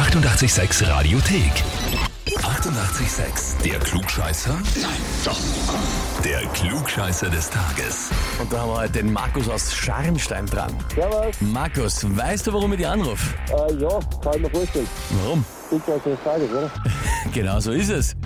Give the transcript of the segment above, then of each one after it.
886 Radiothek. 88,6. Der Klugscheißer? Nein, doch. Der Klugscheißer des Tages. Und da haben wir heute den Markus aus Scharnstein dran. Servus. Markus, weißt du, warum ich dich anrufe? Äh, ja, kann ich mir vorstellen. Warum? Super, des Tages, oder? Genau so ist es.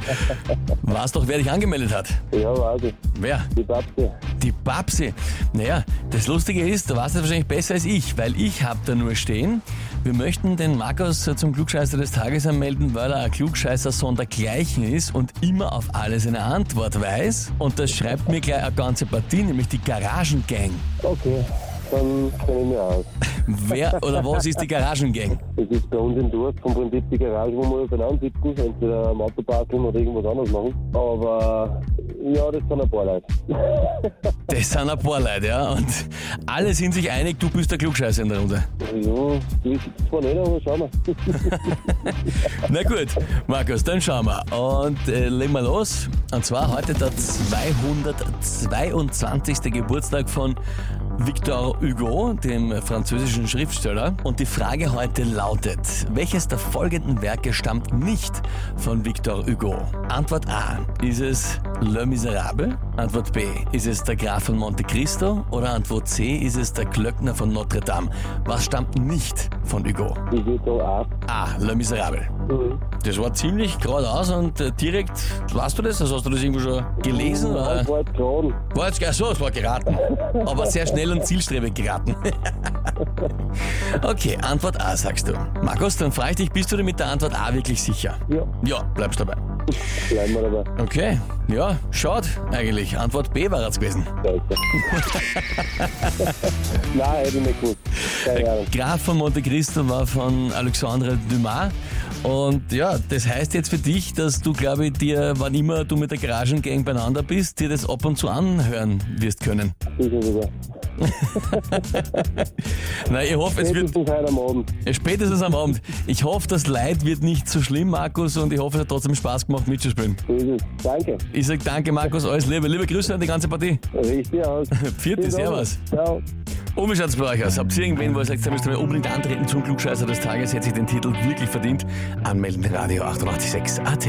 Weißt doch, wer dich angemeldet hat? Ja, weiß ich. Wer? Die Babsi. Die Babsi. Naja, das Lustige ist, du weißt es wahrscheinlich besser als ich, weil ich hab da nur stehen. Wir möchten den Markus zum Klugscheißer des Tages anmelden, weil er ein Klugscheißer sondergleichen ist und immer auf alles eine Antwort weiß. Und das schreibt mir gleich eine ganze Partie, nämlich die Garagengang. Okay, dann kenne ich mich aus. Wer oder was ist die Garagengang? Das ist bei uns im Dorf vom Prinzip die Garage, wo wir aufeinander sitzen, entweder am Auto parken oder irgendwas anderes machen. Aber ja, das sind ein paar Leute. Das sind ein paar Leute, ja. Und alle sind sich einig, du bist der Klugscheißer in der Runde. ja, ich zwar nicht, aber schauen wir. Na gut, Markus, dann schauen wir. Und äh, legen wir los. Und zwar heute der 222. Geburtstag von Victor Hugo, dem französischen Schriftsteller. Und die Frage heute lautet, welches der folgenden Werke stammt nicht von Victor Hugo? Antwort A, ist es Le Miserable? Antwort B, ist es der Graf von Monte Cristo? Oder Antwort C, ist es der Glöckner von Notre Dame? Was stammt nicht von Hugo? Ich will da auch. A, Le Miserable. Mhm. Das war ziemlich geradeaus und äh, direkt, weißt du das? Also hast du das irgendwo schon gelesen? Oder? Das war jetzt geraden. War jetzt gar so, es war geraten. Aber sehr schnell und zielstrebig geraten. okay, Antwort A sagst du. Markus, dann frage ich dich, bist du dir mit der Antwort A wirklich sicher? Ja, Ja, bleibst dabei. Bleiben wir dabei. Okay, ja, schaut eigentlich. Antwort B war es gewesen. Nein, hätte ich nicht. Keine Ahnung. Graf von Monte Cristo war von Alexandre Dumas. Und ja, das heißt jetzt für dich, dass du, glaube ich, dir, wann immer du mit der Garagengang beieinander bist, dir das ab und zu anhören wirst können. Sicher sogar. Na, ich hoffe, es wird Spätestens heute am Abend. spätestens am Abend. Ich hoffe, das Leid wird nicht so schlimm, Markus, und ich hoffe, es hat trotzdem Spaß gemacht mitzuspielen. So ist es. Danke. Ich sage danke, Markus, alles Liebe. Liebe Grüße an die ganze Partie. Richtig aus. Vierte, servus. Ciao. Und wie schaut's bei euch aus? Habt ihr irgendwen, wo ihr sagt, da müsst ihr mir unbedingt antreten zum Klugscheißer des Tages, hätte sich den Titel wirklich verdient? Anmelden, Radio 886 AT.